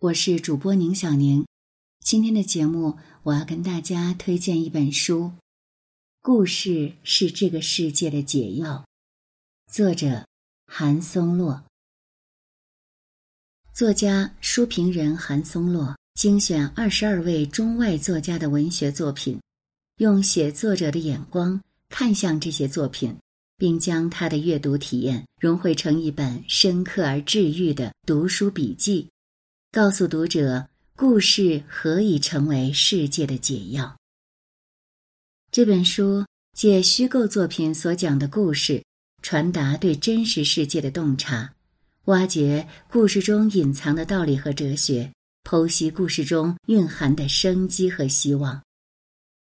我是主播宁小宁，今天的节目我要跟大家推荐一本书，《故事是这个世界的解药》，作者韩松洛。作家、书评人韩松洛精选二十二位中外作家的文学作品，用写作者的眼光看向这些作品，并将他的阅读体验融汇成一本深刻而治愈的读书笔记。告诉读者，故事何以成为世界的解药？这本书借虚构作品所讲的故事，传达对真实世界的洞察，挖掘故事中隐藏的道理和哲学，剖析故事中蕴含的生机和希望。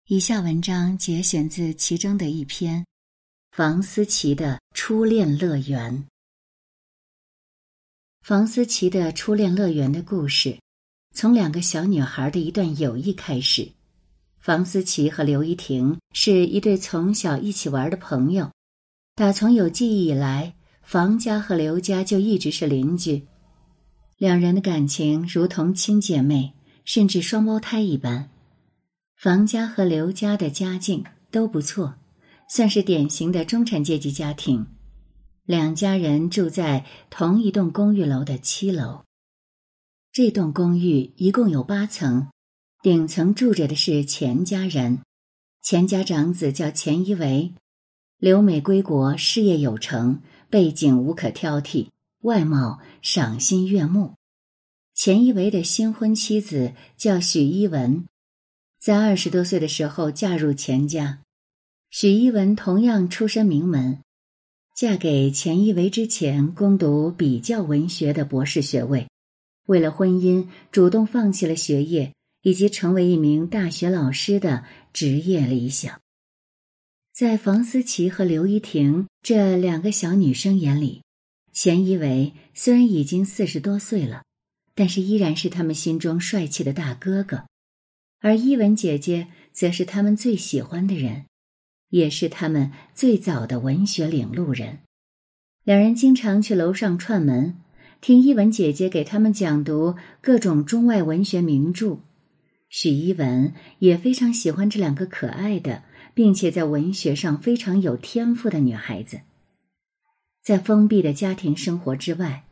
以下文章节选自其中的一篇：房思琪的初恋乐园。房思琪的初恋乐园的故事，从两个小女孩的一段友谊开始。房思琪和刘依婷是一对从小一起玩的朋友，打从有记忆以来，房家和刘家就一直是邻居。两人的感情如同亲姐妹，甚至双胞胎一般。房家和刘家的家境都不错，算是典型的中产阶级家庭。两家人住在同一栋公寓楼的七楼。这栋公寓一共有八层，顶层住着的是钱家人。钱家长子叫钱一维，留美归国，事业有成，背景无可挑剔，外貌赏心悦目。钱一维的新婚妻子叫许一文，在二十多岁的时候嫁入钱家。许一文同样出身名门。嫁给钱一为之前，攻读比较文学的博士学位，为了婚姻，主动放弃了学业以及成为一名大学老师的职业理想。在房思琪和刘依婷这两个小女生眼里，钱一为虽然已经四十多岁了，但是依然是他们心中帅气的大哥哥，而依文姐姐则是他们最喜欢的人。也是他们最早的文学领路人，两人经常去楼上串门，听一文姐姐给他们讲读各种中外文学名著。许一文也非常喜欢这两个可爱的，并且在文学上非常有天赋的女孩子。在封闭的家庭生活之外，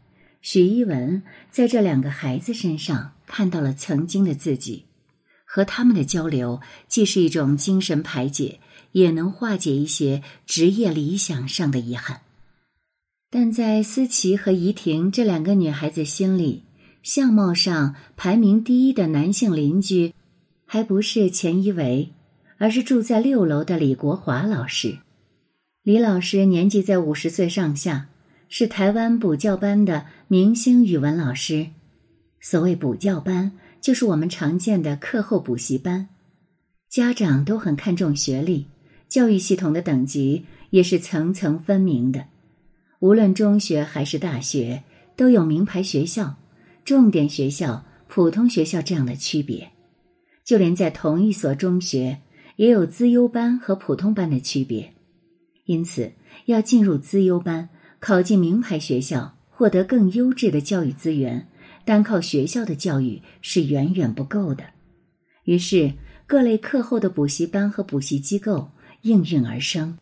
许一文在这两个孩子身上看到了曾经的自己，和他们的交流既是一种精神排解。也能化解一些职业理想上的遗憾，但在思琪和怡婷这两个女孩子心里，相貌上排名第一的男性邻居，还不是钱一维，而是住在六楼的李国华老师。李老师年纪在五十岁上下，是台湾补教班的明星语文老师。所谓补教班，就是我们常见的课后补习班，家长都很看重学历。教育系统的等级也是层层分明的，无论中学还是大学，都有名牌学校、重点学校、普通学校这样的区别。就连在同一所中学，也有资优班和普通班的区别。因此，要进入资优班，考进名牌学校，获得更优质的教育资源，单靠学校的教育是远远不够的。于是，各类课后的补习班和补习机构。应运而生，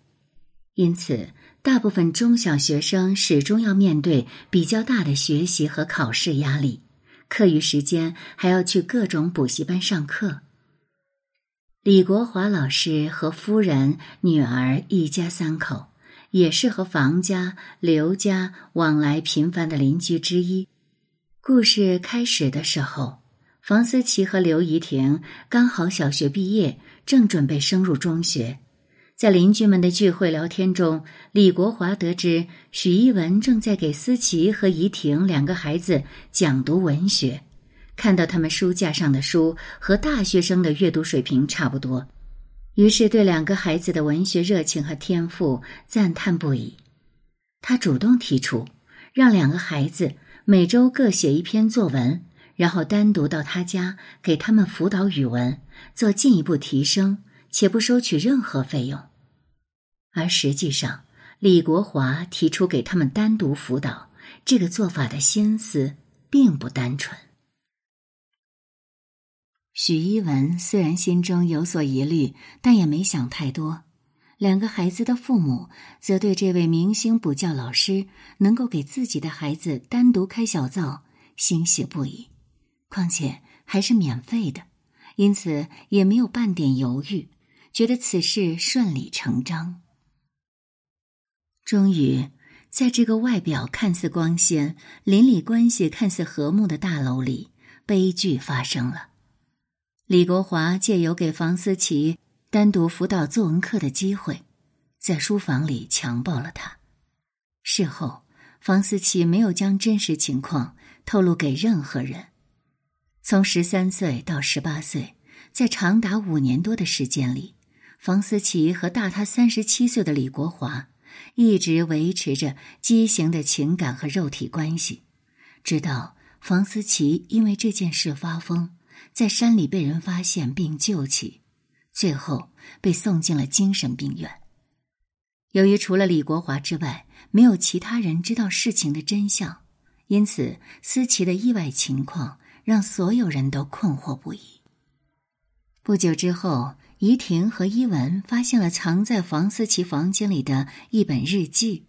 因此，大部分中小学生始终要面对比较大的学习和考试压力，课余时间还要去各种补习班上课。李国华老师和夫人、女儿一家三口，也是和房家、刘家往来频繁的邻居之一。故事开始的时候，房思琪和刘怡婷刚好小学毕业，正准备升入中学。在邻居们的聚会聊天中，李国华得知许一文正在给思琪和怡婷两个孩子讲读文学，看到他们书架上的书和大学生的阅读水平差不多，于是对两个孩子的文学热情和天赋赞叹不已。他主动提出，让两个孩子每周各写一篇作文，然后单独到他家给他们辅导语文，做进一步提升。且不收取任何费用，而实际上，李国华提出给他们单独辅导这个做法的心思并不单纯。许一文虽然心中有所疑虑，但也没想太多。两个孩子的父母则对这位明星补教老师能够给自己的孩子单独开小灶欣喜不已，况且还是免费的，因此也没有半点犹豫，觉得此事顺理成章。终于，在这个外表看似光鲜、邻里关系看似和睦的大楼里，悲剧发生了。李国华借由给房思琪。单独辅导作文课的机会，在书房里强暴了他。事后，房思琪没有将真实情况透露给任何人。从十三岁到十八岁，在长达五年多的时间里，房思琪和大他三十七岁的李国华一直维持着畸形的情感和肉体关系，直到房思琪因为这件事发疯，在山里被人发现并救起。最后被送进了精神病院。由于除了李国华之外，没有其他人知道事情的真相，因此思琪的意外情况让所有人都困惑不已。不久之后，怡婷和伊文发现了藏在房思琪房间里的一本日记，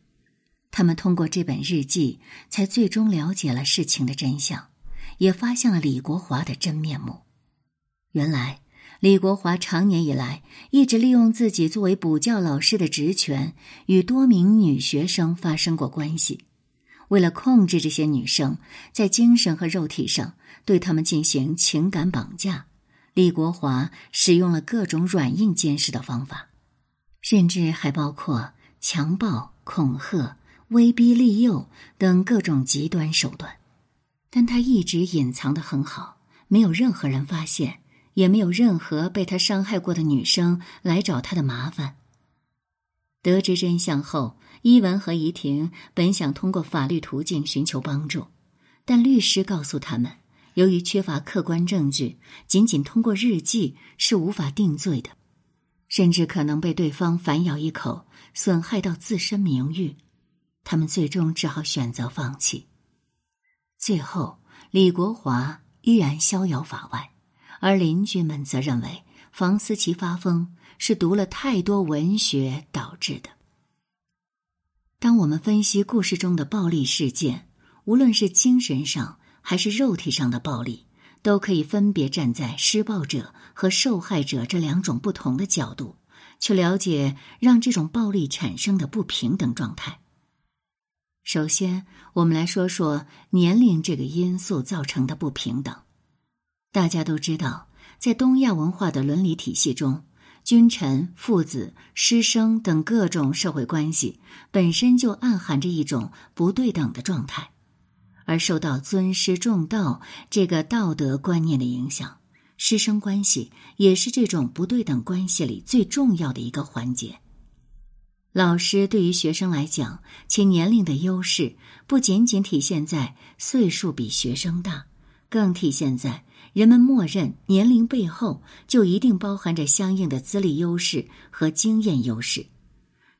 他们通过这本日记，才最终了解了事情的真相，也发现了李国华的真面目。原来。李国华长年以来一直利用自己作为补教老师的职权，与多名女学生发生过关系。为了控制这些女生，在精神和肉体上对她们进行情感绑架，李国华使用了各种软硬兼施的方法，甚至还包括强暴、恐吓、威逼利诱等各种极端手段。但他一直隐藏的很好，没有任何人发现。也没有任何被他伤害过的女生来找他的麻烦。得知真相后，伊文和怡婷本想通过法律途径寻求帮助，但律师告诉他们，由于缺乏客观证据，仅仅通过日记是无法定罪的，甚至可能被对方反咬一口，损害到自身名誉。他们最终只好选择放弃。最后，李国华依然逍遥法外。而邻居们则认为，房思琪发疯是读了太多文学导致的。当我们分析故事中的暴力事件，无论是精神上还是肉体上的暴力，都可以分别站在施暴者和受害者这两种不同的角度，去了解让这种暴力产生的不平等状态。首先，我们来说说年龄这个因素造成的不平等。大家都知道，在东亚文化的伦理体系中，君臣、父子、师生等各种社会关系本身就暗含着一种不对等的状态，而受到尊师重道这个道德观念的影响，师生关系也是这种不对等关系里最重要的一个环节。老师对于学生来讲，其年龄的优势不仅仅体现在岁数比学生大，更体现在。人们默认年龄背后就一定包含着相应的资历优势和经验优势，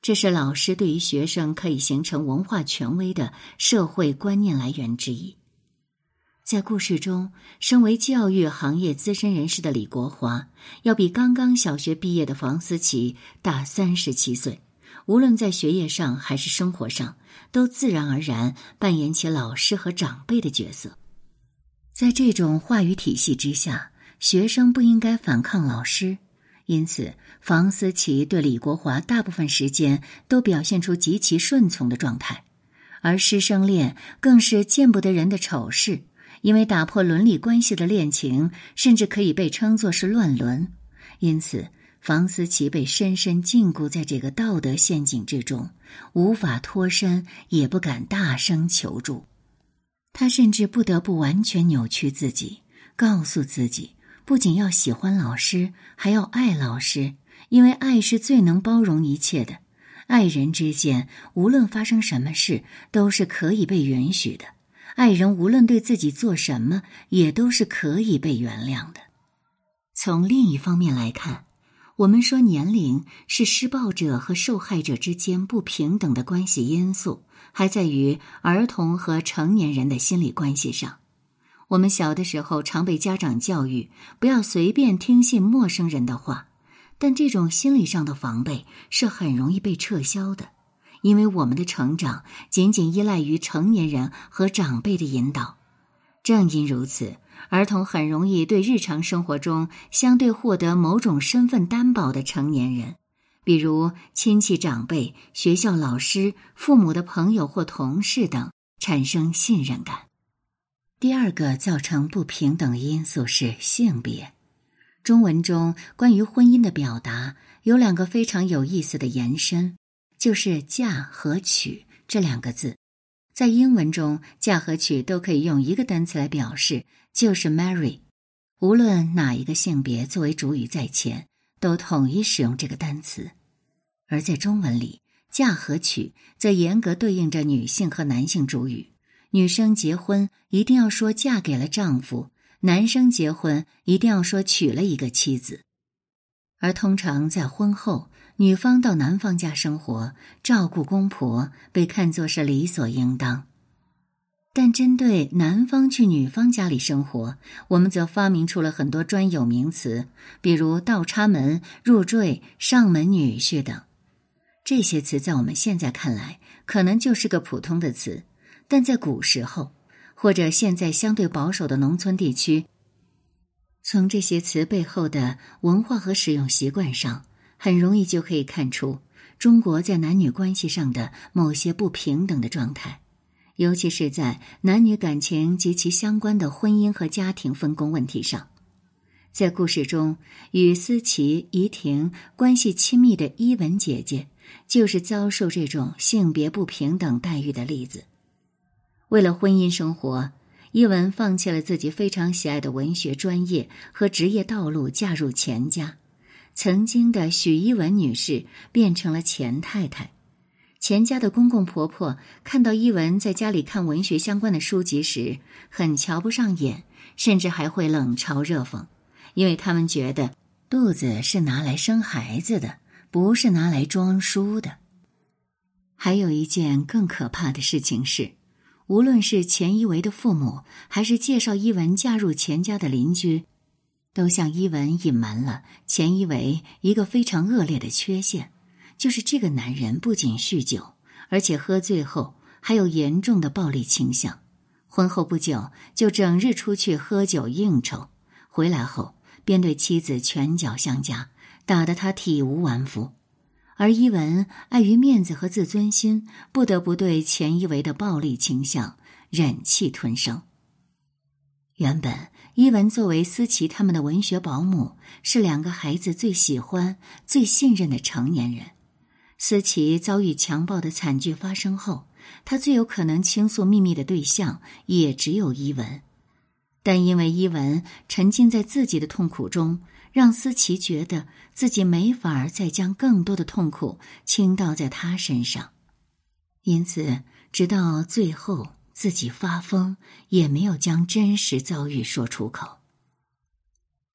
这是老师对于学生可以形成文化权威的社会观念来源之一。在故事中，身为教育行业资深人士的李国华，要比刚刚小学毕业的房思琪大三十七岁，无论在学业上还是生活上，都自然而然扮演起老师和长辈的角色。在这种话语体系之下，学生不应该反抗老师，因此房思琪对李国华大部分时间都表现出极其顺从的状态，而师生恋更是见不得人的丑事，因为打破伦理关系的恋情甚至可以被称作是乱伦，因此房思琪被深深禁锢在这个道德陷阱之中，无法脱身，也不敢大声求助。他甚至不得不完全扭曲自己，告诉自己，不仅要喜欢老师，还要爱老师，因为爱是最能包容一切的。爱人之间，无论发生什么事，都是可以被允许的；爱人无论对自己做什么，也都是可以被原谅的。从另一方面来看。我们说，年龄是施暴者和受害者之间不平等的关系因素，还在于儿童和成年人的心理关系上。我们小的时候常被家长教育不要随便听信陌生人的话，但这种心理上的防备是很容易被撤销的，因为我们的成长仅仅依赖于成年人和长辈的引导。正因如此，儿童很容易对日常生活中相对获得某种身份担保的成年人，比如亲戚长辈、学校老师、父母的朋友或同事等，产生信任感。第二个造成不平等因素是性别。中文中关于婚姻的表达有两个非常有意思的延伸，就是“嫁”和“娶”这两个字。在英文中，“嫁”和“娶”都可以用一个单词来表示，就是 “marry”。无论哪一个性别作为主语在前，都统一使用这个单词。而在中文里，“嫁”和“娶”则严格对应着女性和男性主语。女生结婚一定要说嫁给了丈夫，男生结婚一定要说娶了一个妻子。而通常在婚后，女方到男方家生活，照顾公婆，被看作是理所应当。但针对男方去女方家里生活，我们则发明出了很多专有名词，比如倒插门、入赘、上门女婿等。这些词在我们现在看来，可能就是个普通的词。但在古时候，或者现在相对保守的农村地区，从这些词背后的文化和使用习惯上，很容易就可以看出中国在男女关系上的某些不平等的状态，尤其是在男女感情及其相关的婚姻和家庭分工问题上。在故事中，与思琪、怡婷关系亲密的伊文姐姐，就是遭受这种性别不平等待遇的例子。为了婚姻生活，伊文放弃了自己非常喜爱的文学专业和职业道路，嫁入钱家。曾经的许伊文女士变成了钱太太。钱家的公公婆婆看到伊文在家里看文学相关的书籍时，很瞧不上眼，甚至还会冷嘲热讽，因为他们觉得肚子是拿来生孩子的，不是拿来装书的。还有一件更可怕的事情是。无论是钱一维的父母，还是介绍伊文嫁入钱家的邻居，都向伊文隐瞒了钱一维一个非常恶劣的缺陷，就是这个男人不仅酗酒，而且喝醉后还有严重的暴力倾向。婚后不久就整日出去喝酒应酬，回来后便对妻子拳脚相加，打得他体无完肤。而伊文碍于面子和自尊心，不得不对钱一维的暴力倾向忍气吞声。原本伊文作为思琪他们的文学保姆，是两个孩子最喜欢、最信任的成年人。思琪遭遇强暴的惨剧发生后，他最有可能倾诉秘密的对象也只有伊文。但因为伊文沉浸在自己的痛苦中。让思琪觉得自己没法再将更多的痛苦倾倒在他身上，因此直到最后自己发疯，也没有将真实遭遇说出口。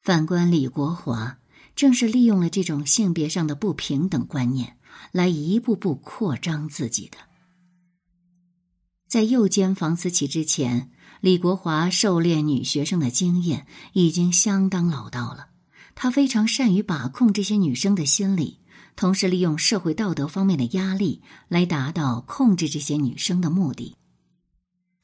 反观李国华，正是利用了这种性别上的不平等观念，来一步步扩张自己的。在诱奸房思琪之前，李国华狩猎女学生的经验已经相当老道了。他非常善于把控这些女生的心理，同时利用社会道德方面的压力来达到控制这些女生的目的。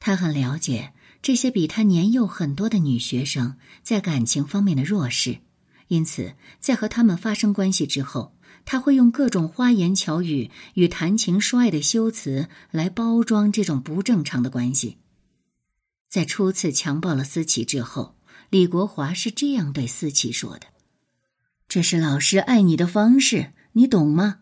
他很了解这些比他年幼很多的女学生在感情方面的弱势，因此在和他们发生关系之后，他会用各种花言巧语与谈情说爱的修辞来包装这种不正常的关系。在初次强暴了思琪之后，李国华是这样对思琪说的。这是老师爱你的方式，你懂吗？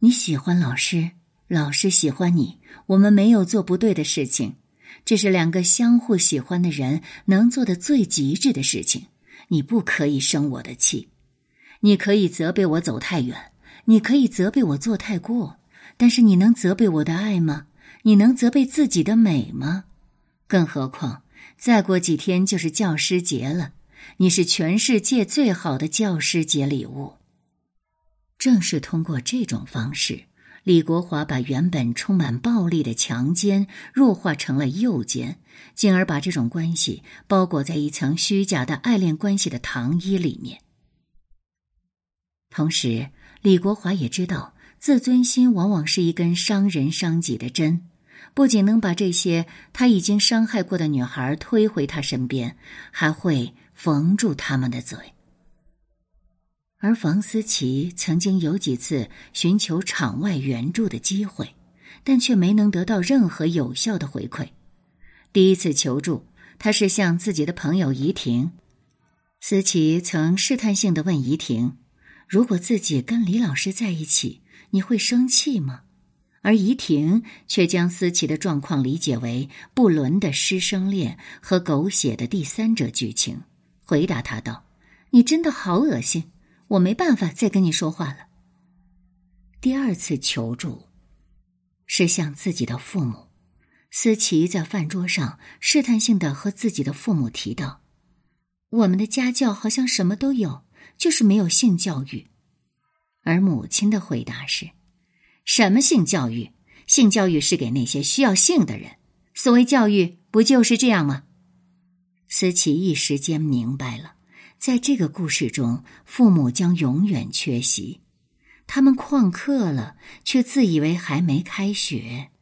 你喜欢老师，老师喜欢你，我们没有做不对的事情。这是两个相互喜欢的人能做的最极致的事情。你不可以生我的气，你可以责备我走太远，你可以责备我做太过，但是你能责备我的爱吗？你能责备自己的美吗？更何况，再过几天就是教师节了。你是全世界最好的教师节礼物。正是通过这种方式，李国华把原本充满暴力的强奸弱化成了诱奸，进而把这种关系包裹在一层虚假的爱恋关系的糖衣里面。同时，李国华也知道，自尊心往往是一根伤人伤己的针，不仅能把这些他已经伤害过的女孩推回他身边，还会缝住他们的嘴。而房思琪曾经有几次寻求场外援助的机会，但却没能得到任何有效的回馈。第一次求助，他是向自己的朋友怡婷。思琪曾试探性的问怡婷：“如果自己跟李老师在一起，你会生气吗？”而怡婷却将思琪的状况理解为不伦的师生恋和狗血的第三者剧情，回答他道：“你真的好恶心。”我没办法再跟你说话了。第二次求助，是向自己的父母。思琪在饭桌上试探性的和自己的父母提到：“我们的家教好像什么都有，就是没有性教育。”而母亲的回答是：“什么性教育？性教育是给那些需要性的人。所谓教育，不就是这样吗？”思琪一时间明白了。在这个故事中，父母将永远缺席。他们旷课了，却自以为还没开学。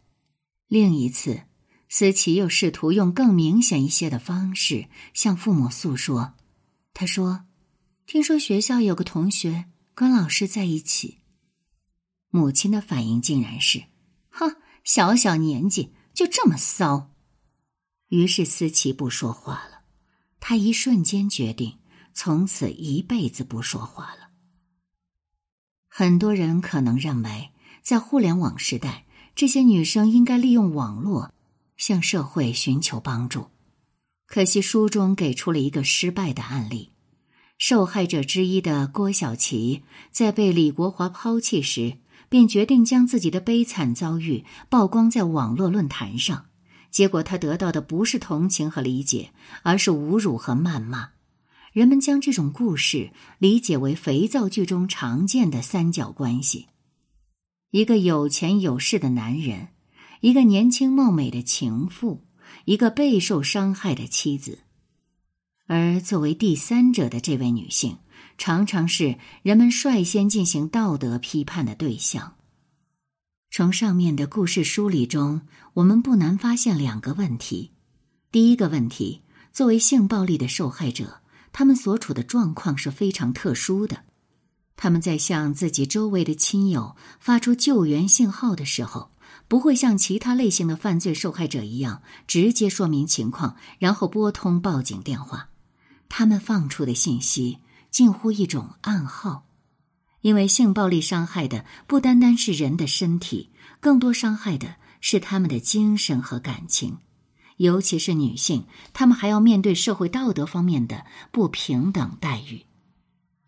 另一次，思琪又试图用更明显一些的方式向父母诉说。他说：“听说学校有个同学跟老师在一起。”母亲的反应竟然是：“哼，小小年纪就这么骚。”于是思琪不说话了。他一瞬间决定。从此一辈子不说话了。很多人可能认为，在互联网时代，这些女生应该利用网络向社会寻求帮助。可惜书中给出了一个失败的案例：受害者之一的郭晓琪，在被李国华抛弃时，便决定将自己的悲惨遭遇曝光在网络论坛上。结果，他得到的不是同情和理解，而是侮辱和谩骂。人们将这种故事理解为肥皂剧中常见的三角关系：一个有钱有势的男人，一个年轻貌美的情妇，一个备受伤害的妻子。而作为第三者的这位女性，常常是人们率先进行道德批判的对象。从上面的故事梳理中，我们不难发现两个问题：第一个问题，作为性暴力的受害者。他们所处的状况是非常特殊的，他们在向自己周围的亲友发出救援信号的时候，不会像其他类型的犯罪受害者一样直接说明情况，然后拨通报警电话。他们放出的信息近乎一种暗号，因为性暴力伤害的不单单是人的身体，更多伤害的是他们的精神和感情。尤其是女性，她们还要面对社会道德方面的不平等待遇。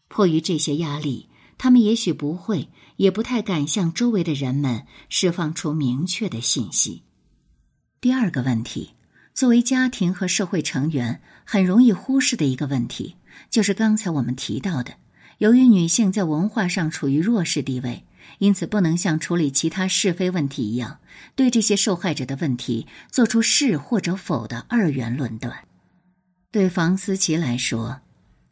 迫于这些压力，她们也许不会，也不太敢向周围的人们释放出明确的信息。第二个问题，作为家庭和社会成员，很容易忽视的一个问题，就是刚才我们提到的，由于女性在文化上处于弱势地位。因此，不能像处理其他是非问题一样，对这些受害者的问题做出是或者否的二元论断。对房思琪来说，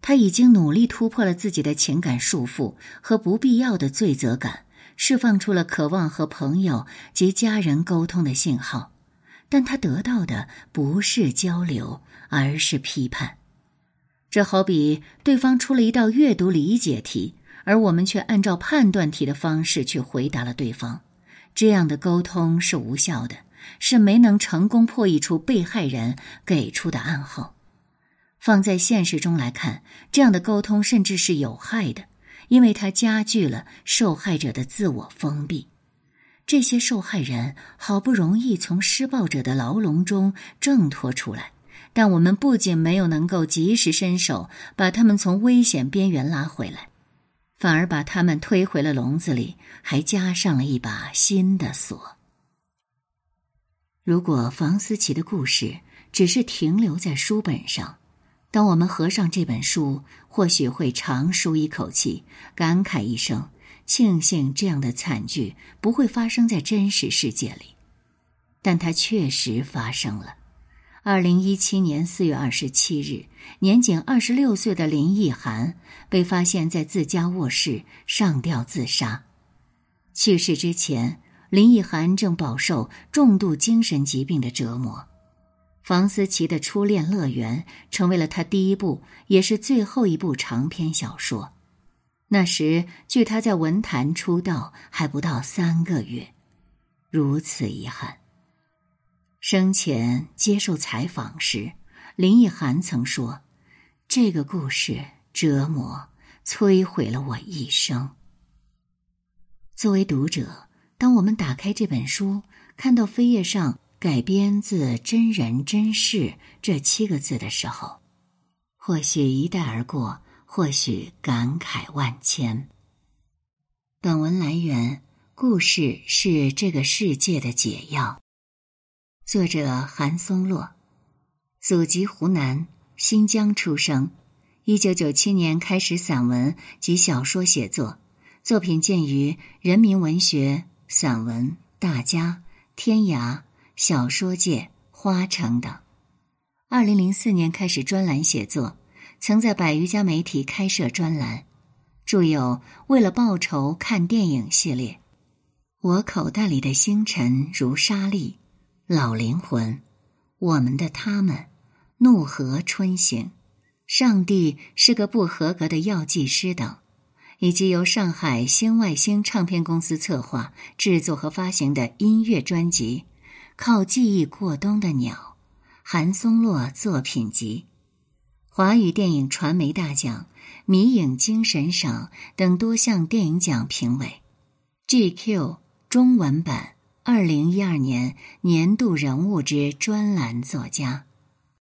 他已经努力突破了自己的情感束缚和不必要的罪责感，释放出了渴望和朋友及家人沟通的信号，但他得到的不是交流，而是批判。这好比对方出了一道阅读理解题。而我们却按照判断题的方式去回答了对方，这样的沟通是无效的，是没能成功破译出被害人给出的暗号。放在现实中来看，这样的沟通甚至是有害的，因为它加剧了受害者的自我封闭。这些受害人好不容易从施暴者的牢笼中挣脱出来，但我们不仅没有能够及时伸手把他们从危险边缘拉回来。反而把他们推回了笼子里，还加上了一把新的锁。如果房思琪的故事只是停留在书本上，当我们合上这本书，或许会长舒一口气，感慨一声：庆幸这样的惨剧不会发生在真实世界里，但它确实发生了。二零一七年四月二十七日，年仅二十六岁的林奕涵被发现在自家卧室上吊自杀。去世之前，林奕涵正饱受重度精神疾病的折磨。房思琪的初恋乐园成为了他第一部也是最后一部长篇小说。那时，距他在文坛出道还不到三个月，如此遗憾。生前接受采访时，林奕涵曾说：“这个故事折磨、摧毁了我一生。”作为读者，当我们打开这本书，看到扉页上“改编自真人真事”这七个字的时候，或许一带而过，或许感慨万千。本文来源：故事是这个世界的解药。作者韩松洛，祖籍湖南新疆出生，一九九七年开始散文及小说写作，作品见于《人民文学》散文《大家》《天涯》小说界《花城》等。二零零四年开始专栏写作，曾在百余家媒体开设专栏，著有《为了报仇看电影》系列，《我口袋里的星辰如沙粒》。老灵魂，我们的他们，怒河春行，上帝是个不合格的药剂师等，以及由上海星外星唱片公司策划、制作和发行的音乐专辑《靠记忆过冬的鸟》，韩松洛作品集，华语电影传媒大奖、迷影精神赏等多项电影奖评委，GQ 中文版。二零一二年年度人物之专栏作家。